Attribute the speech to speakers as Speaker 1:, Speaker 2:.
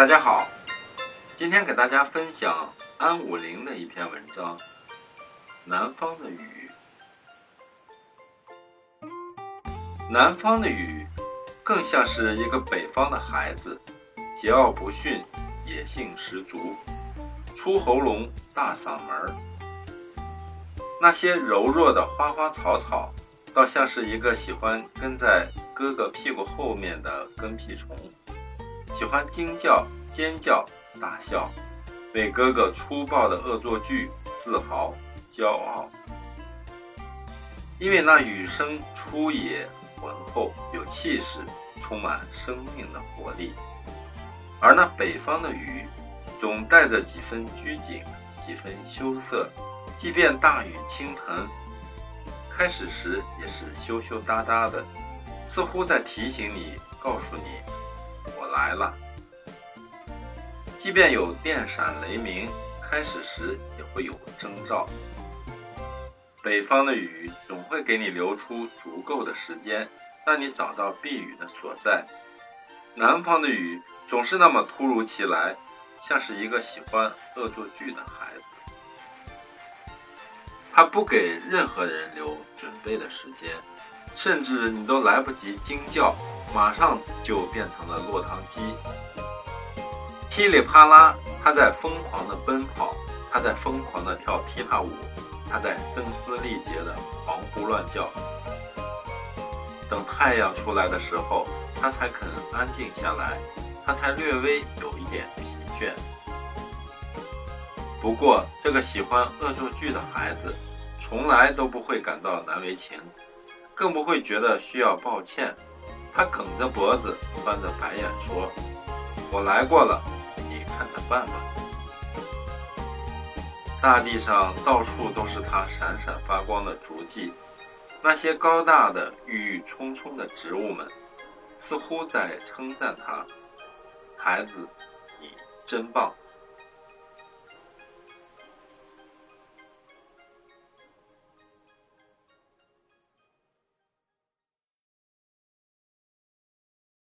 Speaker 1: 大家好，今天给大家分享安武林的一篇文章《南方的雨》。南方的雨，更像是一个北方的孩子，桀骜不驯，野性十足，粗喉咙，大嗓门儿。那些柔弱的花花草草，倒像是一个喜欢跟在哥哥屁股后面的跟屁虫。喜欢惊叫、尖叫、大笑，为哥哥粗暴的恶作剧自豪、骄傲。因为那雨声粗野、浑厚、有气势，充满生命的活力；而那北方的雨，总带着几分拘谨、几分羞涩。即便大雨倾盆，开始时也是羞羞答答的，似乎在提醒你、告诉你。来了，即便有电闪雷鸣，开始时也会有征兆。北方的雨总会给你留出足够的时间，让你找到避雨的所在。南方的雨总是那么突如其来，像是一个喜欢恶作剧的孩子，他不给任何人留准备的时间，甚至你都来不及惊叫。马上就变成了落汤鸡，噼里啪啦，他在疯狂的奔跑，他在疯狂的跳踢踏舞，他在声嘶力竭的狂呼乱叫。等太阳出来的时候，他才肯安静下来，他才略微有一点疲倦。不过，这个喜欢恶作剧的孩子，从来都不会感到难为情，更不会觉得需要抱歉。他梗着脖子，翻着白眼说：“我来过了，你看着办吧。”大地上到处都是他闪闪发光的足迹，那些高大的、郁郁葱葱的植物们，似乎在称赞他：“孩子，你真棒。”